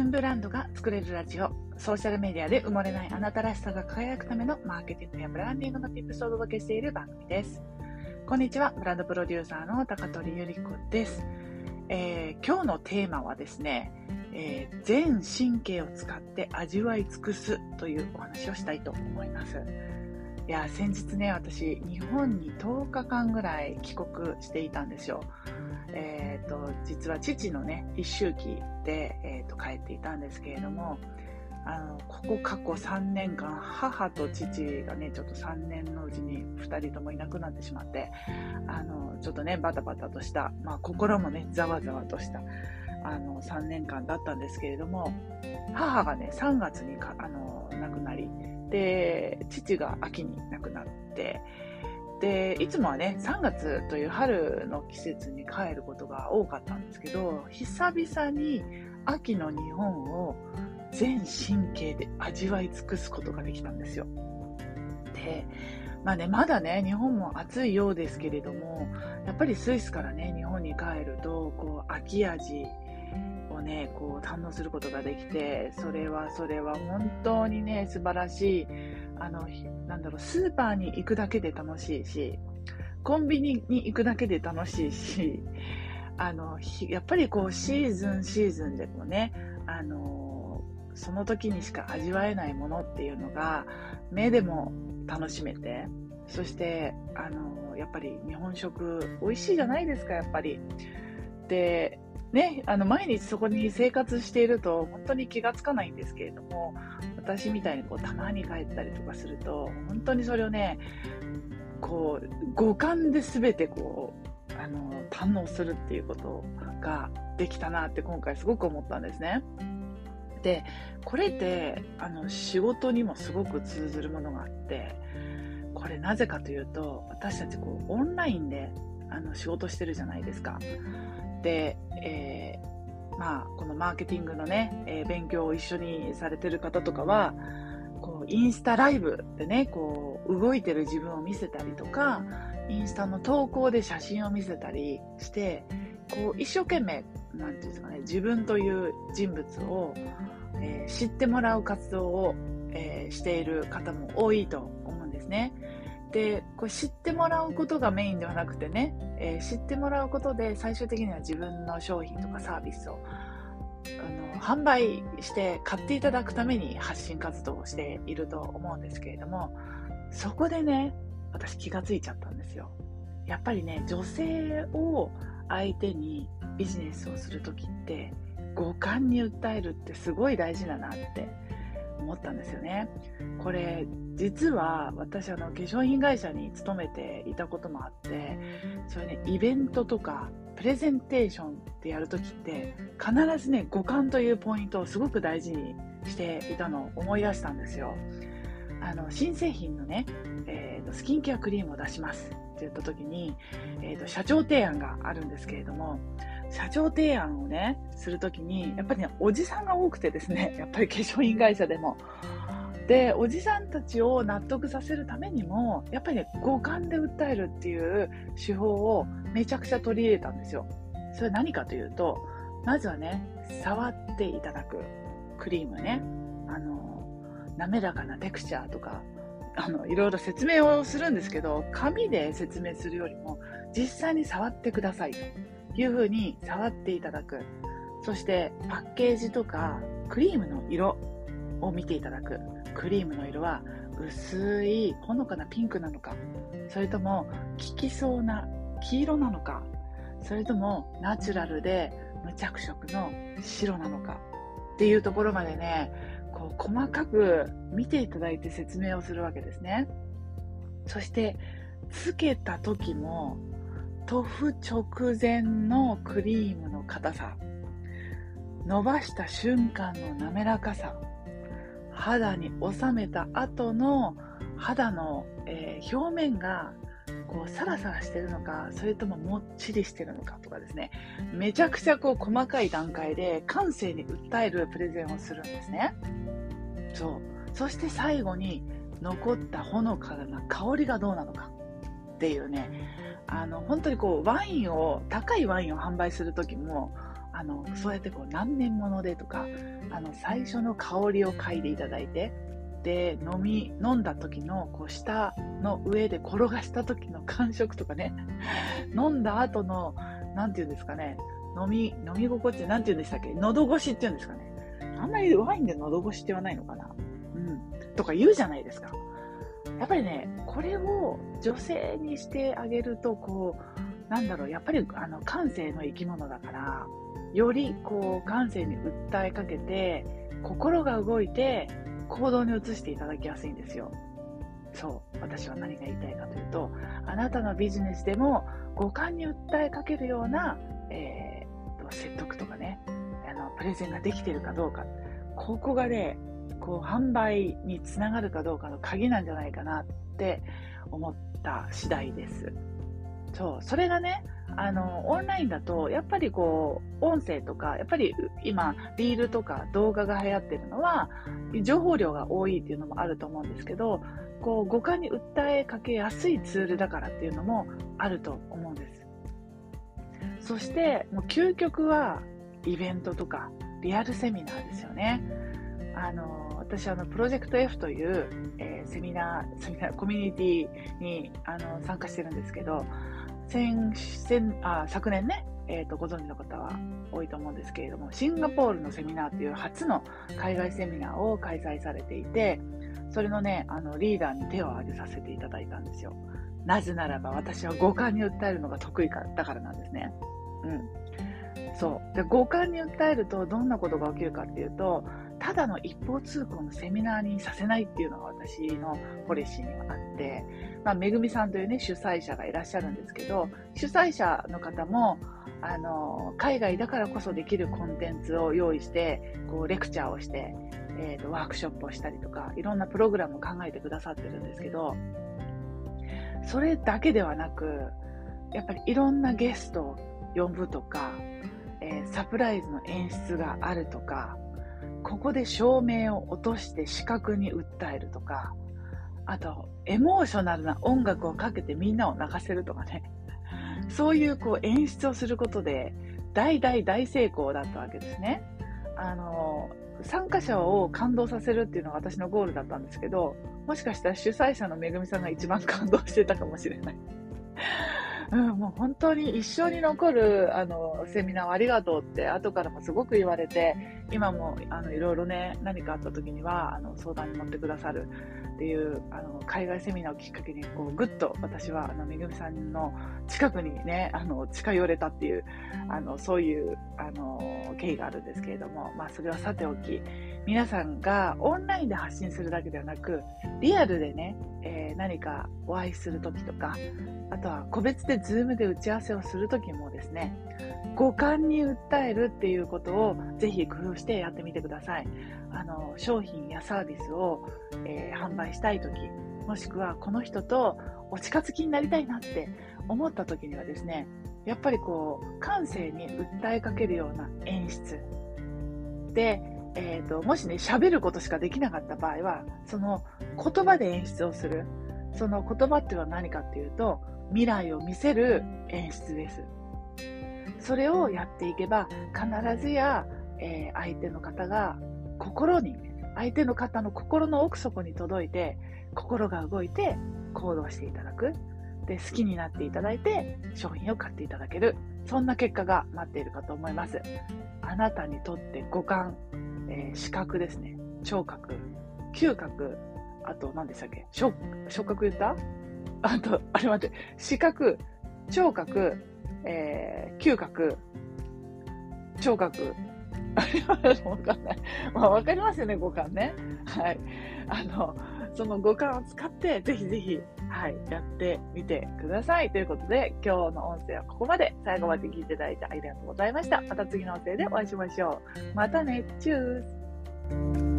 分ブランドが作れるラジオ。ソーシャルメディアで埋もれないあなたらしさが輝くためのマーケティングやブランディングの tips をお届けしている番組です。こんにちは。ブランドプロデューサーの高取ゆり子です、えー、今日のテーマはですね、えー、全神経を使って味わい尽くすというお話をしたいと思います。いや先日ね私日本に10日間ぐらい帰国していたんですよ。えーと、実は父のね一周期で、えーと、帰っていたんですけれどもあのここ過去3年間母と父がねちょっと3年のうちに2人ともいなくなってしまってあのちょっとねバタバタとした、まあ、心もねざわざわとしたあの3年間だったんですけれども母がね3月にかあの亡くなりで父が秋に亡くなってでいつもはね3月という春の季節に帰ることが多かったんですけど久々に秋の日本を全神経で味わい尽くすことができたんですよ。でまあね、まだね、日本も暑いようですけれども、やっぱりスイスからね、日本に帰ると、こう、秋味ね、こう、堪能することができて、それはそれは本当にね、素晴らしい、あの、なんだろう、スーパーに行くだけで楽しいし、コンビニに行くだけで楽しいし、あの、やっぱりこう、シーズンシーズンでこうね、あの、その時にしか味わえないものっていうのが、目でも楽しめて、そして、あの、やっぱり日本食美味しいじゃないですか、やっぱり。で、ね、あの毎日そこに生活していると本当に気がつかないんですけれども私みたいにこうたまに帰ったりとかすると本当にそれをねこう五感で全てこうあの堪能するっていうことができたなって今回すごく思ったんですね。でこれってあの仕事にもすごく通ずるものがあってこれなぜかというと私たちこうオンラインであの仕事してるじゃないですか。で、えー、まあ、このマーケティングのね、えー、勉強を一緒にされてる方とかは、こう、インスタライブでね、こう、動いてる自分を見せたりとか、インスタの投稿で写真を見せたりして、こう、一生懸命、なんていうんですかね、自分という人物を、えー、知ってもらう活動を、えー、している方も多いと思うんですね。でこれ知ってもらうことがメインではなくてね、えー、知ってもらうことで最終的には自分の商品とかサービスをあの販売して買っていただくために発信活動をしていると思うんですけれどもそこでね私気がついちゃったんですよ。やっぱりね女性を相手にビジネスをする時って五感に訴えるってすごい大事だなって思ったんですよね。これ実は私あの化粧品会社に勤めていたこともあってそれねイベントとかプレゼンテーションってやるときって必ずね五感というポイントをすごく大事にしていたのを思い出したんですよ。あの新製品のね、えーと、スキンケアクリームを出しますって言った時に、えーと社長提案があるんですけれども社長提案をね、するときに、やっぱりね、おじさんが多くてですね、やっぱり化粧品会社でも。で、おじさんたちを納得させるためにも、やっぱりね、五感で訴えるっていう手法をめちゃくちゃ取り入れたんですよ。それ何かというと、まずはね、触っていただくクリームね、あの、滑らかなテクスチャーとか、あの、いろいろ説明をするんですけど、紙で説明するよりも、実際に触ってくださいと。いう風に触っていただく。そしてパッケージとかクリームの色を見ていただく。クリームの色は薄いほのかなピンクなのか、それとも効きそうな黄色なのか、それともナチュラルで無着色の白なのかっていうところまでね、こう細かく見ていただいて説明をするわけですね。そしてつけた時も塗布直前のクリームの硬さ。伸ばした瞬間の滑らかさ。肌に収めた後の肌の、えー、表面がこうサラサラしてるのかそれとももっちりしてるのかとかですね。めちゃくちゃこう細かい段階で感性に訴えるプレゼンをするんですね。そう。そして最後に残ったほのかな香りがどうなのかっていうね。あの本当にこうワインを高いワインを販売する時もあのそうやってこう何年ものでとかあの最初の香りを嗅いでいただいてで飲み飲んだ時のこう舌の上で転がした時の 感触とかね飲んだ後の何て言うんですかね飲み飲み心地何て言うんでしたっけ喉越しって言うんですかね。あんまりワインで喉越しって言わないのかな。うん。とか言うじゃないですか。やっぱりねこれを女性にしてあげるとこうなんだろうやっぱりあの感性の生き物だからよりこう感性に訴えかけて心が動いて行動に移していただきやすいんですよ。そう、私は何が言いたいかというと、あなたのビジネスでも五感に訴えかけるような、えー、説得とかねあの、プレゼンができてるかどうか、ここがね、こう販売につながるかどうかの鍵なんじゃないかなって思った次第です。そう、それがね、あの、オンラインだと、やっぱりこう、音声とか、やっぱり今、リールとか動画が流行ってるのは、情報量が多いっていうのもあると思うんですけど、こう、五感に訴えかけやすいツールだからっていうのもあると思うんです。そして、もう究極は、イベントとか、リアルセミナーですよね。あの、私、あの、プロジェクト F という、えー、セミナー、セミナー、コミュニティに、あの、参加してるんですけど、先先あ昨年ね、えーと、ご存知の方は多いと思うんですけれども、シンガポールのセミナーという初の海外セミナーを開催されていて、それのね、あのリーダーに手を挙げさせていただいたんですよ。なぜならば私は五感に訴えるのが得意かだからなんですね。うん。そう。で、五感に訴えるとどんなことが起きるかっていうと、ただの一方通行のセミナーにさせないっていうのが私のポリシーにはあって、まあ、めぐみさんというね、主催者がいらっしゃるんですけど、主催者の方も、あの、海外だからこそできるコンテンツを用意して、こう、レクチャーをして、えーと、ワークショップをしたりとか、いろんなプログラムを考えてくださってるんですけど、それだけではなく、やっぱりいろんなゲストを呼ぶとか、えー、サプライズの演出があるとか、ここで照明を落として視覚に訴えるとか、あと、エモーショナルな音楽をかけてみんなを泣かせるとかね。そういうこう演出をすることで、大大大成功だったわけですね。あの、参加者を感動させるっていうのが私のゴールだったんですけど、もしかしたら主催者のめぐみさんが一番感動してたかもしれない。うん、もう本当に一生に残るあのセミナーをありがとうって後からもすごく言われて今もあのいろいろね何かあった時にはあの相談に乗ってくださるっていうあの海外セミナーをきっかけにこうぐっと私はあのめぐみさんの近くにねあの近寄れたっていうあのそういうあの経緯があるんですけれども、まあ、それはさておき皆さんがオンラインで発信するだけではなくリアルでね、えー、何かお会いする時とかあとは個別で Zoom で打ち合わせをするときもですね、五感に訴えるっていうことをぜひ工夫してやってみてください。あの、商品やサービスを、えー、販売したいとき、もしくはこの人とお近づきになりたいなって思ったときにはですね、やっぱりこう、感性に訴えかけるような演出。で、えーと、もしね、喋ることしかできなかった場合は、その言葉で演出をする。その言葉っていうのは何かっていうと、未来を見せる演出です。それをやっていけば必ずや、えー、相手の方が心に相手の方の心の奥底に届いて心が動いて行動していただくで好きになっていただいて商品を買っていただけるそんな結果が待っているかと思いますあなたにとって五感、えー、視覚ですね。聴覚。嗅覚。あと何でしたっけ？触覚言った？あと、あれ待って、視覚、聴覚、えー、嗅覚、聴覚、あれはわかんない。まあ、わかりますよね、五感ね。はい。あの、その五感を使って、ぜひぜひ、はい、やってみてください。ということで、今日の音声はここまで。最後まで聞いていただいてありがとうございました。また次の音声でお会いしましょう。またね、チュース